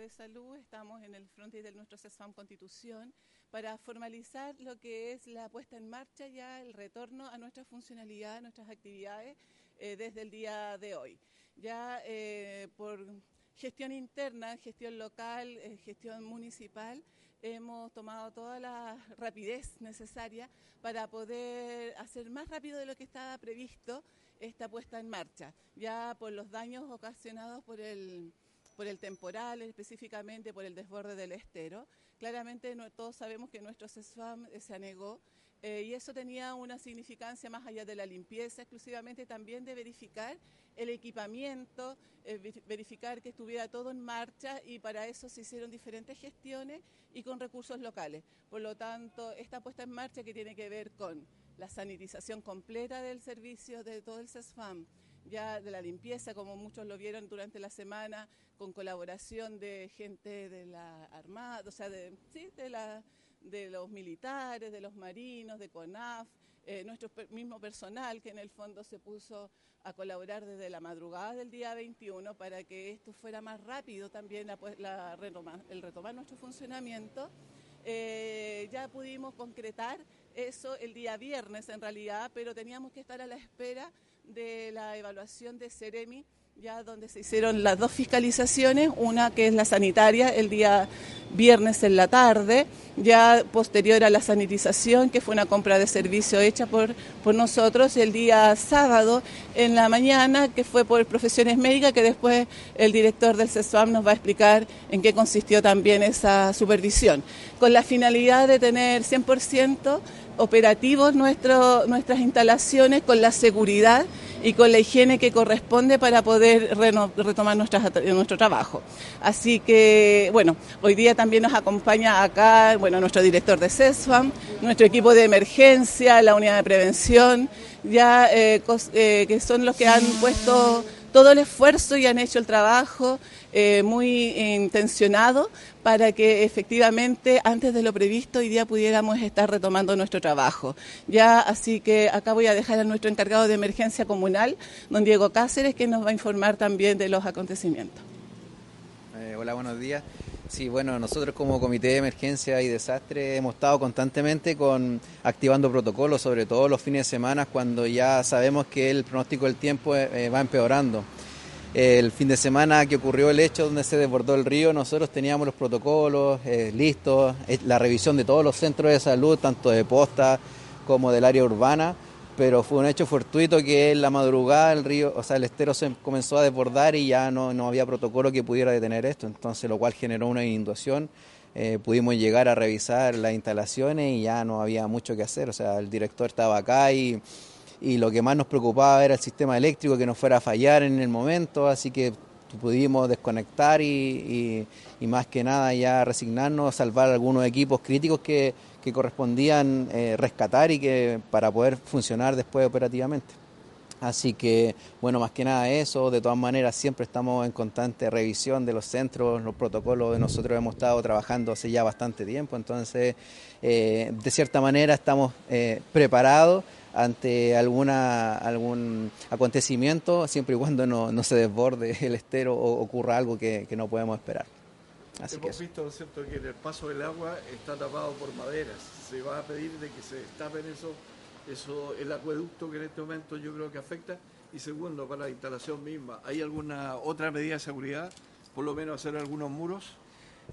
de Salud estamos en el frontis de nuestro CESFAM Constitución para formalizar lo que es la puesta en marcha ya, el retorno a nuestra funcionalidad, a nuestras actividades eh, desde el día de hoy. Ya eh, por gestión interna, gestión local, eh, gestión municipal, hemos tomado toda la rapidez necesaria para poder hacer más rápido de lo que estaba previsto esta puesta en marcha, ya por los daños ocasionados por el por el temporal, específicamente por el desborde del estero. Claramente no, todos sabemos que nuestro CESFAM eh, se anegó eh, y eso tenía una significancia más allá de la limpieza, exclusivamente también de verificar el equipamiento, eh, verificar que estuviera todo en marcha y para eso se hicieron diferentes gestiones y con recursos locales. Por lo tanto, esta puesta en marcha que tiene que ver con la sanitización completa del servicio de todo el CESFAM, ya de la limpieza, como muchos lo vieron durante la semana, con colaboración de gente de la Armada, o sea, de, sí, de, la, de los militares, de los marinos, de CONAF, eh, nuestro mismo personal que en el fondo se puso a colaborar desde la madrugada del día 21 para que esto fuera más rápido también la, la el retomar nuestro funcionamiento. Eh, ya pudimos concretar eso el día viernes en realidad, pero teníamos que estar a la espera de la evaluación de Ceremi, ya donde se hicieron las dos fiscalizaciones, una que es la sanitaria el día viernes en la tarde, ya posterior a la sanitización, que fue una compra de servicio hecha por, por nosotros, el día sábado en la mañana, que fue por profesiones médicas, que después el director del CESUAM nos va a explicar en qué consistió también esa supervisión, con la finalidad de tener 100% operativos nuestro, nuestras instalaciones con la seguridad y con la higiene que corresponde para poder retomar nuestro trabajo. Así que, bueno, hoy día también nos acompaña acá, bueno, nuestro director de CESFAM, nuestro equipo de emergencia, la unidad de prevención, ya eh, eh, que son los que han puesto todo el esfuerzo y han hecho el trabajo eh, muy intencionado para que efectivamente antes de lo previsto hoy día pudiéramos estar retomando nuestro trabajo. Ya así que acá voy a dejar a nuestro encargado de emergencia comunal, don Diego Cáceres, que nos va a informar también de los acontecimientos. Eh, hola, buenos días. Sí, bueno, nosotros como Comité de Emergencia y Desastre hemos estado constantemente con activando protocolos, sobre todo los fines de semana cuando ya sabemos que el pronóstico del tiempo eh, va empeorando. El fin de semana que ocurrió el hecho donde se desbordó el río, nosotros teníamos los protocolos eh, listos, eh, la revisión de todos los centros de salud, tanto de posta como del área urbana, pero fue un hecho fortuito que en la madrugada el río, o sea, el estero se comenzó a desbordar y ya no, no había protocolo que pudiera detener esto, entonces lo cual generó una inundación. Eh, pudimos llegar a revisar las instalaciones y ya no había mucho que hacer, o sea, el director estaba acá y y lo que más nos preocupaba era el sistema eléctrico que no fuera a fallar en el momento, así que pudimos desconectar y, más que nada ya resignarnos salvar algunos equipos críticos que, correspondían eh, rescatar y que para poder funcionar después operativamente. Así que, bueno, más que nada eso, de todas maneras siempre estamos en constante revisión de los centros, los protocolos nosotros hemos estado trabajando hace ya bastante tiempo, entonces, eh, de cierta manera estamos eh, preparados ante alguna algún acontecimiento, siempre y cuando no, se desborde el estero o ocurra algo que, no podemos esperar. Así Hemos visto, ¿no cierto?, que el paso del agua está tapado por maderas. Se va a pedir de que se tapen eso, eso, el acueducto que en este momento yo creo que afecta. Y segundo, para la instalación misma, ¿hay alguna otra medida de seguridad? Por lo menos hacer algunos muros.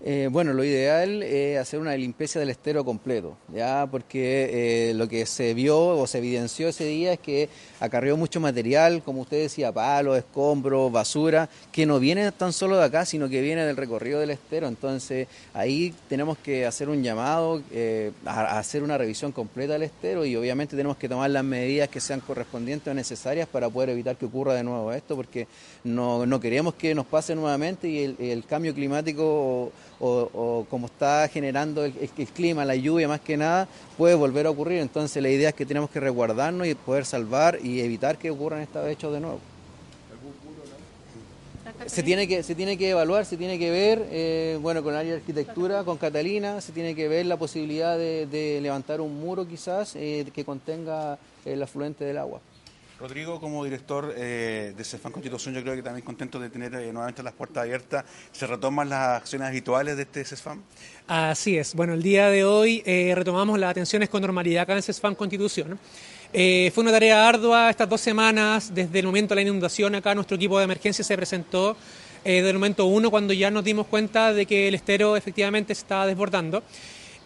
Eh, bueno, lo ideal es hacer una limpieza del estero completo, ya porque eh, lo que se vio o se evidenció ese día es que acarreó mucho material, como usted decía, palos, escombros, basura, que no viene tan solo de acá, sino que viene del recorrido del estero. Entonces ahí tenemos que hacer un llamado eh, a, hacer una revisión completa del estero y obviamente tenemos que tomar las medidas que sean correspondientes o necesarias para poder evitar que ocurra de nuevo esto, porque no, no queremos que nos pase nuevamente y el, el cambio climático o, como está generando el, clima, la lluvia más que nada, puede volver a ocurrir. Entonces la idea es que tenemos que resguardarnos y poder salvar y evitar que ocurran estos hechos de nuevo. Se tiene que se tiene que evaluar, se tiene que ver, eh, bueno, con el área de arquitectura, con Catalina, se tiene que ver la posibilidad de, levantar un muro quizás eh, que contenga el afluente del agua. Rodrigo, como director eh, de CEFAN Constitución, yo creo que también contento de tener eh, nuevamente las puertas abiertas. ¿Se retoman las acciones habituales de este CESFAM? Así es. Bueno, el día de hoy eh, retomamos las atenciones con normalidad acá en CESFAM Constitución. fue una tarea ardua estas dos semanas, desde el momento de la inundación acá nuestro equipo de emergencia se presentó desde el momento uno cuando ya nos dimos cuenta de que el estero efectivamente se estaba desbordando.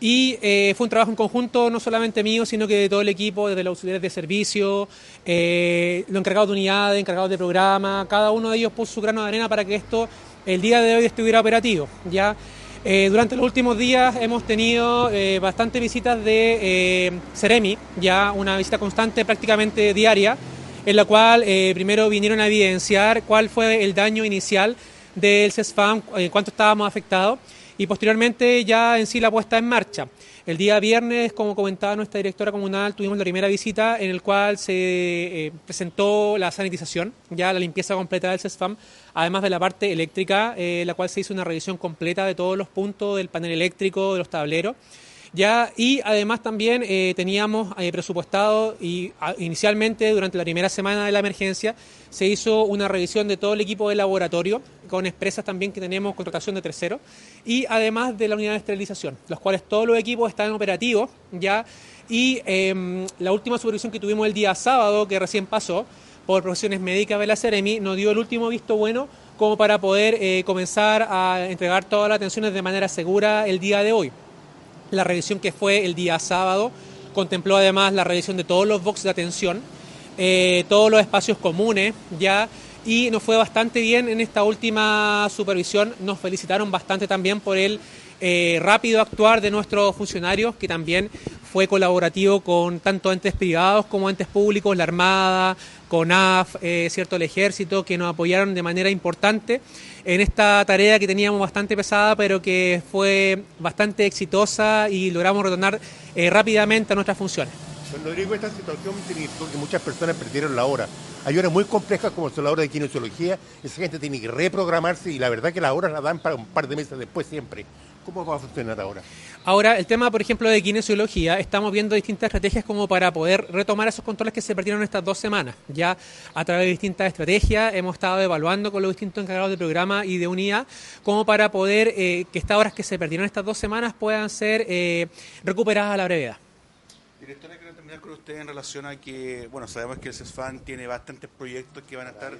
Y eh, fue un trabajo en conjunto, no solamente mío, sino que de todo el equipo, desde los auxiliares de servicio, eh, los encargados de unidades, encargados de programa, cada uno de ellos puso su grano de arena para que esto el día de hoy estuviera operativo. Ya eh, durante los últimos días hemos tenido bastantes visitas de Ceremi, ya una visita constante prácticamente diaria, en la cual primero vinieron a evidenciar cuál fue el daño inicial del CESFAM, cuánto estábamos afectados y posteriormente ya en sí la puesta en marcha. El día viernes, como comentaba nuestra directora comunal, tuvimos la primera visita en el cual se eh, presentó la sanitización, ya la limpieza completa del CESFAM, además de la parte eléctrica, eh, la cual se hizo una revisión completa de todos los puntos del panel eléctrico, de los tableros. Ya, y además también eh, teníamos eh, presupuestado y inicialmente durante la primera semana de la emergencia se hizo una revisión de todo el equipo de laboratorio con expresas también que tenemos contratación de terceros y además de la unidad de esterilización, los cuales todos los equipos están operativos ya y em, la última supervisión que tuvimos el día sábado que recién pasó por profesiones médicas de la Ceremi nos dio el último visto bueno como para poder eh, comenzar a entregar todas las atenciones de manera segura el día de hoy. La revisión que fue el día sábado contempló además la revisión de todos los boxes de atención, eh, todos los espacios comunes ya y nos fue bastante bien en esta última supervisión. Nos felicitaron bastante también por el eh, rápido actuar de nuestros funcionarios, que también fue colaborativo con tanto entes privados como entes públicos, la Armada, CONAF, eh, cierto, el Ejército, que nos apoyaron de manera importante en esta tarea que teníamos bastante pesada, pero que fue bastante exitosa y logramos retornar eh, rápidamente a nuestras funciones. Bueno, Rodrigo, esta situación significó que muchas personas perdieron la hora. Hay horas muy complejas como son la hora de kinesiología, esa gente tiene que reprogramarse y la verdad que las horas las dan para un par de meses después siempre. ¿Cómo va a funcionar ahora? Ahora, el tema, por ejemplo, de kinesiología, estamos viendo distintas estrategias como para poder retomar esos controles que se perdieron estas dos semanas. Ya a través de distintas estrategias hemos estado evaluando con los distintos encargados de programa y de unidad como para poder eh, que estas horas que se perdieron estas dos semanas puedan ser eh, recuperadas a la brevedad. Directora, quiero terminar con usted en relación a que, bueno, sabemos que el CESFAN tiene bastantes proyectos que van a estar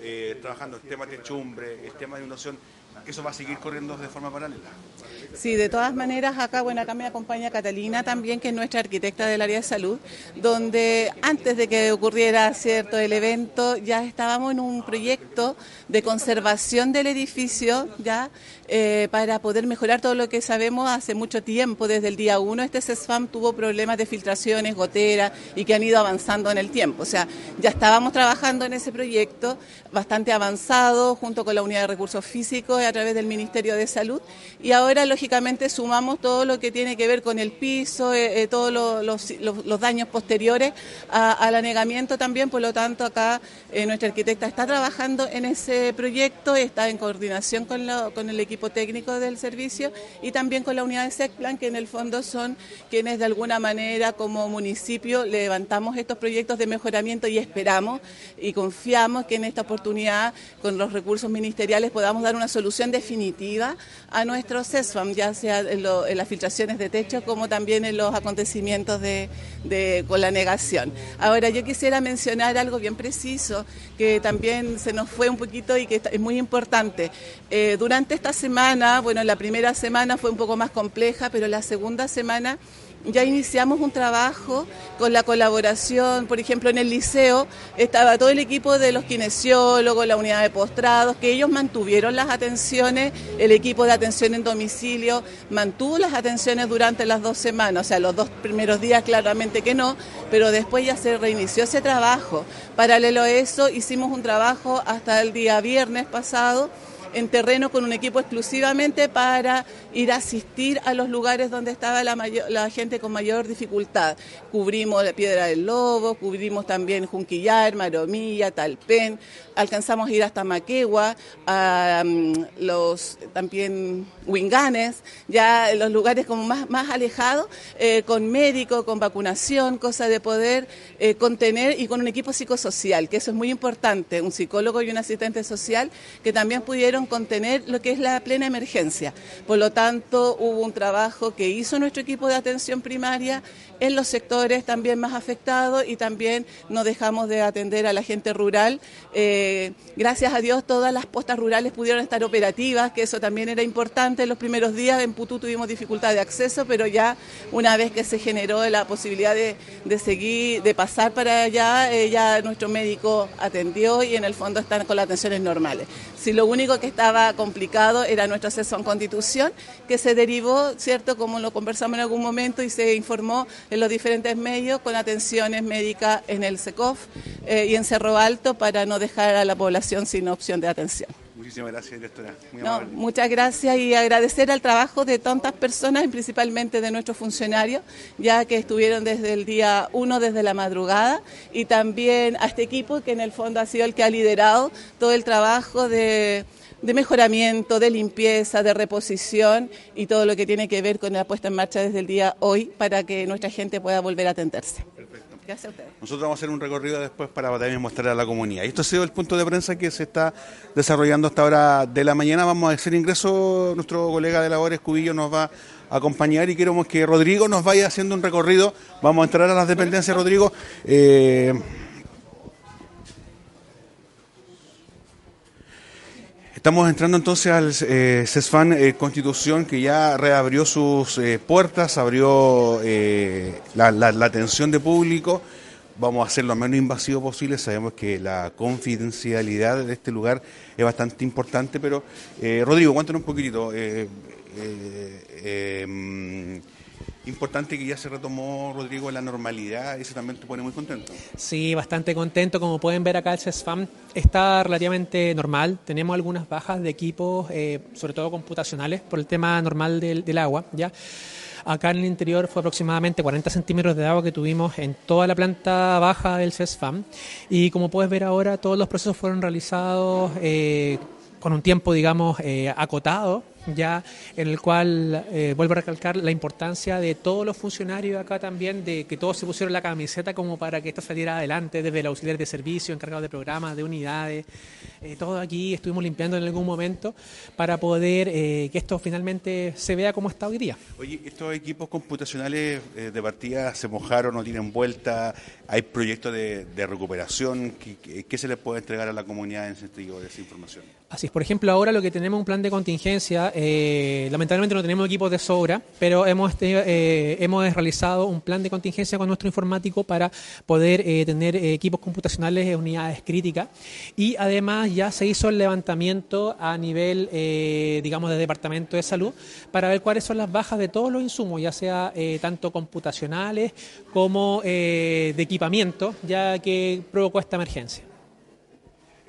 eh, trabajando, el tema de techumbre, el tema de inundación eso va a seguir corriendo de forma paralela. Sí, de todas maneras, acá, bueno, acá me acompaña Catalina también, que es nuestra arquitecta del área de salud, donde antes de que ocurriera cierto el evento, ya estábamos en un proyecto de conservación del edificio, ya eh, para poder mejorar todo lo que sabemos hace mucho tiempo, desde el día uno, este CESFAM tuvo problemas de filtraciones, goteras y que han ido avanzando en el tiempo. O sea, ya estábamos trabajando en ese proyecto bastante avanzado junto con la unidad de recursos físicos a través del Ministerio de Salud. Y ahora lógicamente sumamos todo lo que tiene que ver con el piso, eh, eh, todos los, daños posteriores al anegamiento también, por lo tanto acá nuestra arquitecta está trabajando en ese proyecto, está en coordinación con, con el equipo técnico del servicio y también con la unidad de SECPLAN, que en el fondo son quienes de alguna manera como municipio levantamos estos proyectos de mejoramiento y esperamos y confiamos que en esta oportunidad con los recursos ministeriales podamos dar una solución definitiva a nuestro CESFAM, ya sea en, las filtraciones de techo como también en los acontecimientos de, con la negación. Ahora yo quisiera mencionar algo bien preciso que también se nos fue un poquito y que es muy importante. Eh, durante esta semana, bueno, la primera semana fue un poco más compleja, pero la segunda semana ya iniciamos un trabajo con la colaboración, por ejemplo, en el liceo estaba todo el equipo de los kinesiólogos, la unidad de postrados, que ellos mantuvieron las atenciones, el equipo de atención en domicilio mantuvo las atenciones durante las dos semanas, o sea, los dos primeros días claramente que no, pero después ya se reinició ese trabajo. Paralelo a eso, hicimos un trabajo hasta el día viernes pasado en terreno con un equipo exclusivamente para ir a asistir a los lugares donde estaba la, la gente con mayor dificultad. Cubrimos la Piedra del Lobo, cubrimos también Junquillar, Maromilla, Talpen, alcanzamos a ir hasta Maquegua, a mm, los también Winganes, ya los lugares como más, más alejados, eh, con médico, con vacunación, cosa de poder eh, contener y con un equipo psicosocial, que eso es muy importante, un psicólogo y un asistente social que también pudieron contener lo que es la plena emergencia. Por lo tanto, hubo un trabajo que hizo nuestro equipo de atención primaria en los sectores también más afectados y también no dejamos de atender a la gente rural. Eh, gracias a Dios todas las postas rurales pudieron estar operativas, que eso también era importante. En los primeros días en Putú tuvimos dificultad de acceso, pero ya una vez que se generó la posibilidad de, seguir, de pasar para allá, eh, ya nuestro médico atendió y en el fondo están con las atenciones normales. Si lo único que estaba complicado era nuestro acceso a constitución, que se derivó, ¿cierto? Como lo conversamos en algún momento y se informó en los diferentes medios con atenciones médicas en el SECOF eh, y en Cerro Alto para no dejar a la población sin opción de atención. Muchísimas gracias, directora. muchas gracias y agradecer al trabajo de tantas personas, y principalmente de nuestros funcionarios, ya que estuvieron desde el día 1, desde la madrugada, y también a este equipo que en el fondo ha sido el que ha liderado todo el trabajo de de mejoramiento, de limpieza, de reposición y todo lo que tiene que ver con la puesta en marcha desde el día hoy para que nuestra gente pueda volver a atenderse. Gracias a ustedes. Nosotros vamos a hacer un recorrido después para también mostrar a la comunidad. Esto ha sido el punto de prensa que se está desarrollando hasta ahora de la mañana. Vamos a hacer ingreso, nuestro colega de labores, Cubillo, nos va a acompañar y queremos que Rodrigo nos vaya haciendo un recorrido. Vamos a entrar a las dependencias, Rodrigo. Eh, Estamos entrando entonces al eh, CESFAN eh, Constitución que ya reabrió sus eh, puertas, abrió eh, la, atención de público. Vamos a hacer lo menos invasivo posible. Sabemos que la confidencialidad de este lugar es bastante importante, pero Rodrigo, cuéntanos un poquitito importante que ya se retomó, Rodrigo, la normalidad. Eso también te pone muy contento. Sí, bastante contento. Como pueden ver acá, el CESFAM está relativamente normal. Tenemos algunas bajas de equipos, eh, sobre todo computacionales, por el tema normal del, del agua. ¿ya? Acá en el interior fue aproximadamente 40 centímetros de agua que tuvimos en toda la planta baja del CESFAM. Y como puedes ver ahora, todos los procesos fueron realizados eh, con un tiempo, digamos, eh, acotado ya en el cual eh, vuelvo a recalcar la importancia de todos los funcionarios acá también, de que todos se pusieron la camiseta como para que esto saliera adelante, desde el auxiliar de servicio, encargado de programas, de unidades, eh, todo aquí estuvimos limpiando en algún momento para poder eh, que esto finalmente se vea como está hoy día. Oye, estos equipos computacionales eh, de partida se mojaron, no tienen vuelta, hay proyectos de, recuperación, ¿Qué, se les puede entregar a la comunidad en sentido de esa información? Así es, por ejemplo, ahora lo que tenemos un plan de contingencia, lamentablemente no tenemos equipos de sobra, pero hemos, hemos realizado un plan de contingencia con nuestro informático para poder tener equipos computacionales en unidades críticas y además ya se hizo el levantamiento a nivel, eh, digamos, de Departamento de Salud para ver cuáles son las bajas de todos los insumos, ya sea eh, tanto computacionales como eh, de equipamiento, ya que provocó esta emergencia.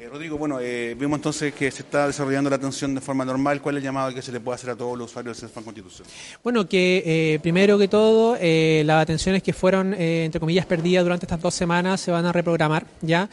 Eh, Rodrigo, bueno, eh, entonces que se está desarrollando la atención de forma normal. ¿Cuál es el llamado que se le puede hacer a todos los usuarios del CESFAN Constitución? Bueno, que eh, primero que todo, las atenciones que fueron, entre comillas, perdidas durante estas dos semanas se van a reprogramar, ¿ya?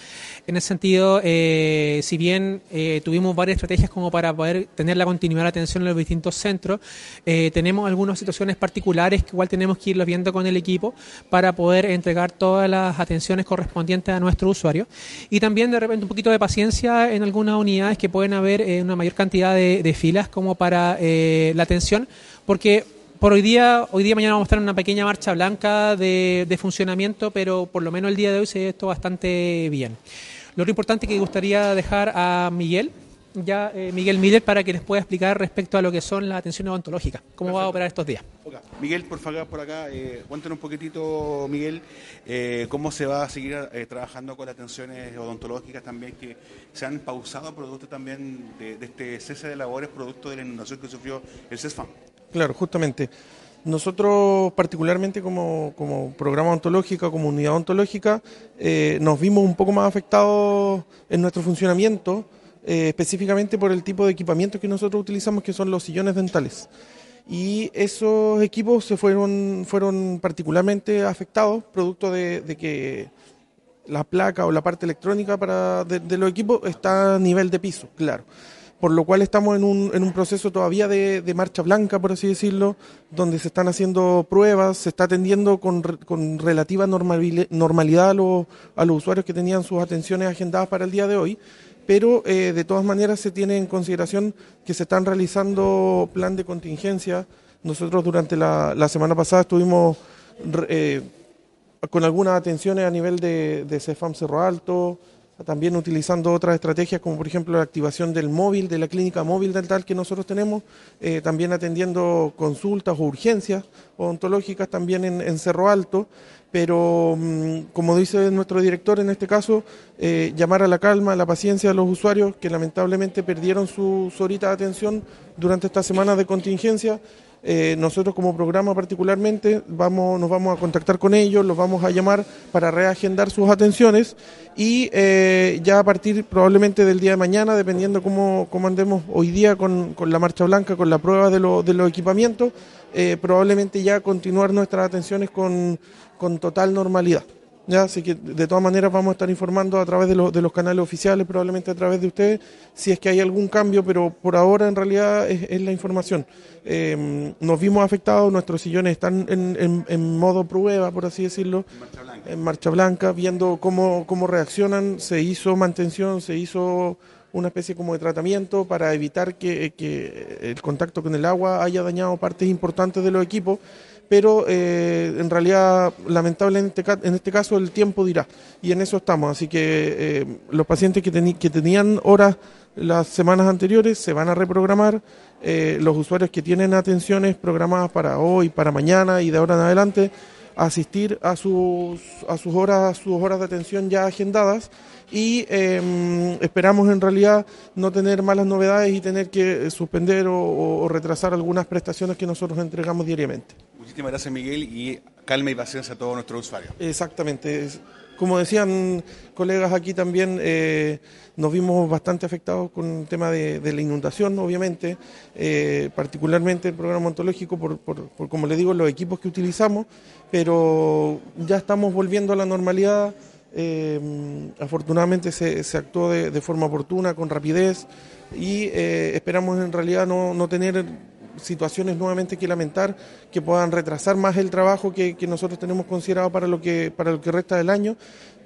En ese sentido, si bien tuvimos varias estrategias como para poder tener la continuidad de atención en los distintos centros, tenemos algunas situaciones particulares que igual tenemos que irlo viendo con el equipo para poder entregar todas las atenciones correspondientes a nuestro usuario. Y también, de repente, un poquito de paciencia en algunas unidades que pueden haber eh, una mayor cantidad de, filas como para eh, la atención, porque por hoy día, hoy día mañana vamos a estar en una pequeña marcha blanca de, de funcionamiento, pero por lo menos el día de hoy se ve esto bastante bien. Lo importante que gustaría dejar a Miguel, ya eh, Miguel Miller para que les pueda explicar respecto a lo que son las atenciones odontológicas, cómo va a operar estos días. Miguel, por favor, por acá, eh, cuéntanos un poquitito, Miguel, eh, cómo se va a seguir eh, trabajando con las atenciones odontológicas también que se han pausado producto también de, este cese de labores, producto de la inundación que sufrió el CESFAM. Claro, justamente. Nosotros, particularmente como, como programa ontológico, como unidad ontológica, nos vimos un poco más afectados en nuestro funcionamiento eh, específicamente por el tipo de equipamiento que nosotros utilizamos, que son los sillones dentales. Y esos equipos se fueron, fueron particularmente afectados, producto de, que la placa o la parte electrónica para de, los equipos está a nivel de piso, claro por lo cual estamos en un, en un proceso todavía de, marcha blanca, por así decirlo, donde se están haciendo pruebas, se está atendiendo con, con relativa normalidad a los, a los usuarios que tenían sus atenciones agendadas para el día de hoy, pero eh, de todas maneras se tiene en consideración que se están realizando plan de contingencia. Nosotros durante la, semana pasada estuvimos eh, con algunas atenciones a nivel de, de CEFAM Cerro Alto, también utilizando otras estrategias como por ejemplo la activación del móvil, de la clínica móvil dental que nosotros tenemos, eh, también atendiendo consultas o urgencias odontológicas también en, Cerro Alto, pero mm, como dice nuestro director en este caso, eh, llamar a la calma, a la paciencia de los usuarios que lamentablemente perdieron su, su horita de atención durante esta semana de contingencia eh, nosotros como programa particularmente vamos, nos vamos a contactar con ellos, los vamos a llamar para reagendar sus atenciones y eh, ya a partir probablemente del día de mañana, dependiendo cómo, cómo andemos hoy día con, con, la marcha blanca, con la prueba de, lo, de los equipamientos, eh, probablemente ya continuar nuestras atenciones con, con total normalidad. ¿Ya? Así que de todas maneras vamos a estar informando a través de, de, los canales oficiales, probablemente a través de ustedes, si es que hay algún cambio, pero por ahora en realidad es, la información. Eh, nos vimos afectados, nuestros sillones están en, en, modo prueba, por así decirlo, en marcha blanca, viendo cómo, cómo reaccionan, se hizo mantención, se hizo una especie como de tratamiento para evitar que, que el contacto con el agua haya dañado partes importantes de los equipos pero eh, en realidad, lamentablemente, en este caso el tiempo dirá, y en eso estamos. Así que eh, los pacientes que, que tenían horas las semanas anteriores se van a reprogramar, eh, los usuarios que tienen atenciones programadas para hoy, para mañana y de ahora en adelante, asistir a sus, a sus, horas, sus horas de atención ya agendadas y em, esperamos en realidad no tener malas novedades y tener que suspender o retrasar algunas prestaciones que nosotros entregamos diariamente. Muchísimas gracias, Miguel, y calma y paciencia a todos nuestros usuarios. Exactamente. Como decían colegas aquí también, eh, nos vimos bastante afectados con el tema de, la inundación, obviamente, eh, particularmente el programa ontológico, por, como le digo, los equipos que utilizamos, pero ya estamos volviendo a la normalidad. Eh, afortunadamente se, actuó de, forma oportuna, con rapidez, y esperamos en realidad no, no tener situaciones nuevamente que lamentar que puedan retrasar más el trabajo que, nosotros tenemos considerado para lo que para lo que resta del año.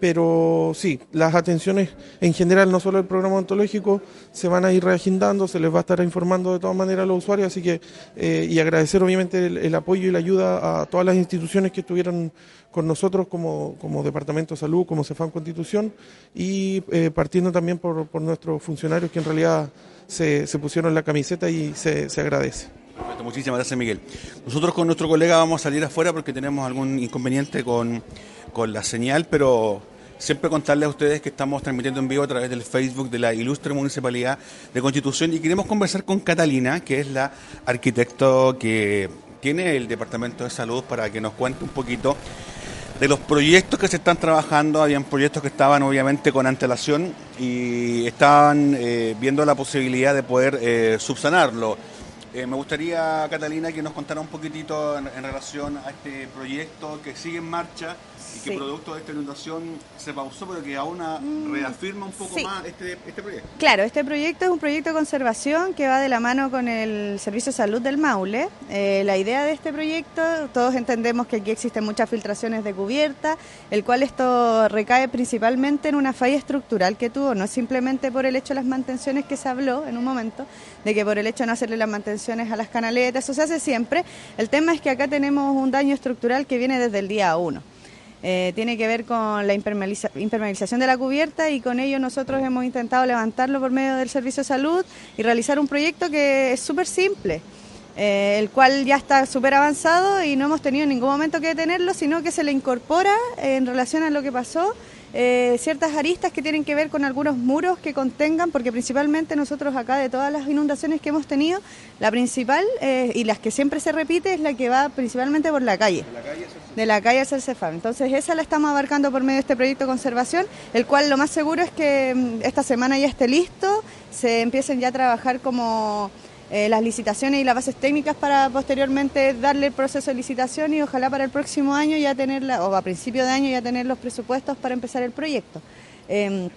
Pero sí las atenciones en general no solo el programa ontológico se van a ir reagendando se les va a estar informando de todas maneras a los usuarios así que eh, y agradecer obviamente el, apoyo y la ayuda a todas las instituciones que estuvieron con nosotros como, como Departamento de Salud, como Cefam Constitución y eh, partiendo también por, por nuestros funcionarios que en realidad se, pusieron la camiseta y se, se agradece. Perfecto, muchísimas gracias Miguel. Nosotros con nuestro colega vamos a salir afuera porque tenemos algún inconveniente con, con la señal, pero siempre contarles a ustedes que estamos transmitiendo en vivo a través del Facebook de la Ilustre Municipalidad de Constitución y queremos conversar con Catalina, que es la arquitecto que tiene el Departamento de Salud, para que nos cuente un poquito de los proyectos que se están trabajando, habían proyectos que estaban obviamente con antelación y estaban eh, viendo la posibilidad de poder eh, subsanarlo. Eh, me gustaría, Catalina, que nos contara un poquitito en, en relación a este proyecto que sigue en marcha y que producto de esta inundación se pausó, pero que aún mm, reafirma un poco más este, este, proyecto. Claro, este proyecto es un proyecto de conservación que va de la mano con el Servicio de Salud del Maule. Eh, la idea de este proyecto, todos entendemos que aquí existen muchas filtraciones de cubierta, el cual esto recae principalmente en una falla estructural que tuvo, no simplemente por el hecho de las mantenciones que se habló en un momento, de que por el hecho de no hacerle las mantenciones a las canaletas, eso se hace siempre. El tema es que acá tenemos un daño estructural que viene desde el día 1. Eh, tiene que ver con la impermeabilización de la cubierta y con ello nosotros hemos intentado levantarlo por medio del Servicio de Salud y realizar un proyecto que es súper simple. Eh, el cual ya está súper avanzado y no hemos tenido en ningún momento que detenerlo, sino que se le incorpora en relación a lo que pasó eh, ciertas aristas que tienen que ver con algunos muros que contengan, porque principalmente nosotros acá de todas las inundaciones que hemos tenido, la principal y las que siempre se repite es la que va principalmente por la calle, de la calle hacia el. Entonces esa la estamos abarcando por medio de este proyecto de conservación, el cual lo más seguro es que mm, esta semana ya esté listo se empiecen ya a trabajar como eh, las licitaciones y las bases técnicas para posteriormente darle el proceso de licitación y ojalá para el próximo año ya tener, o a principio de año ya tener los presupuestos para empezar el proyecto. Em,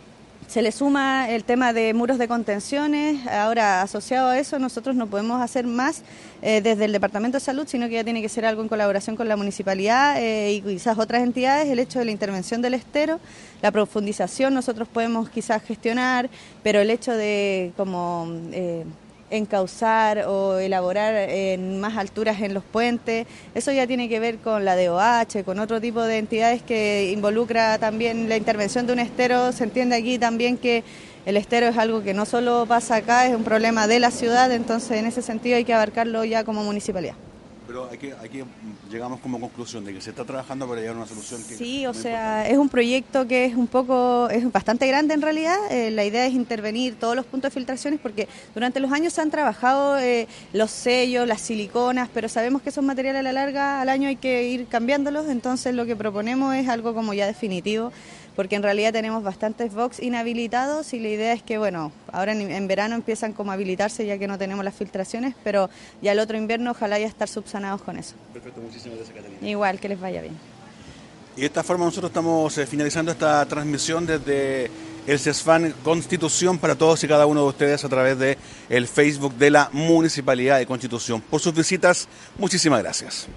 se le suma el tema de muros de contenciones. Ahora, asociado a eso, nosotros no podemos hacer más eh, desde el Departamento de Salud, sino que ya tiene que ser algo en colaboración con la municipalidad eh, y quizás otras entidades. El hecho de la intervención del estero, la profundización, nosotros podemos quizás gestionar, pero el hecho de como eh, encauzar o elaborar en más alturas en los puentes. Eso ya tiene que ver con la DOH, con otro tipo de entidades que involucra también la intervención de un estero. Se entiende aquí también que el estero es algo que no solo pasa acá, es un problema de la ciudad, entonces en ese sentido hay que abarcarlo ya como municipalidad. Pero aquí, aquí llegamos como conclusión de que se está trabajando para llegar a una solución que... Sí, o sea, es un proyecto que es un poco, es bastante grande en realidad. Eh, la idea es intervenir todos los puntos de filtraciones porque durante los años se han trabajado eh, los sellos, las siliconas, pero sabemos que esos materiales a la larga, al año hay que ir cambiándolos, entonces lo que proponemos es algo como ya definitivo porque en realidad tenemos bastantes box inhabilitados y la idea es que, bueno, ahora en, verano empiezan como a habilitarse ya que no tenemos las filtraciones, pero ya el otro invierno ojalá ya estar subsanados con eso. Perfecto, muchísimas gracias Catalina. Igual, que les vaya bien. Y de esta forma nosotros estamos eh, finalizando esta transmisión desde el CESFAN Constitución para todos y cada uno de ustedes a través de el Facebook de la Municipalidad de Constitución. Por sus visitas, muchísimas gracias.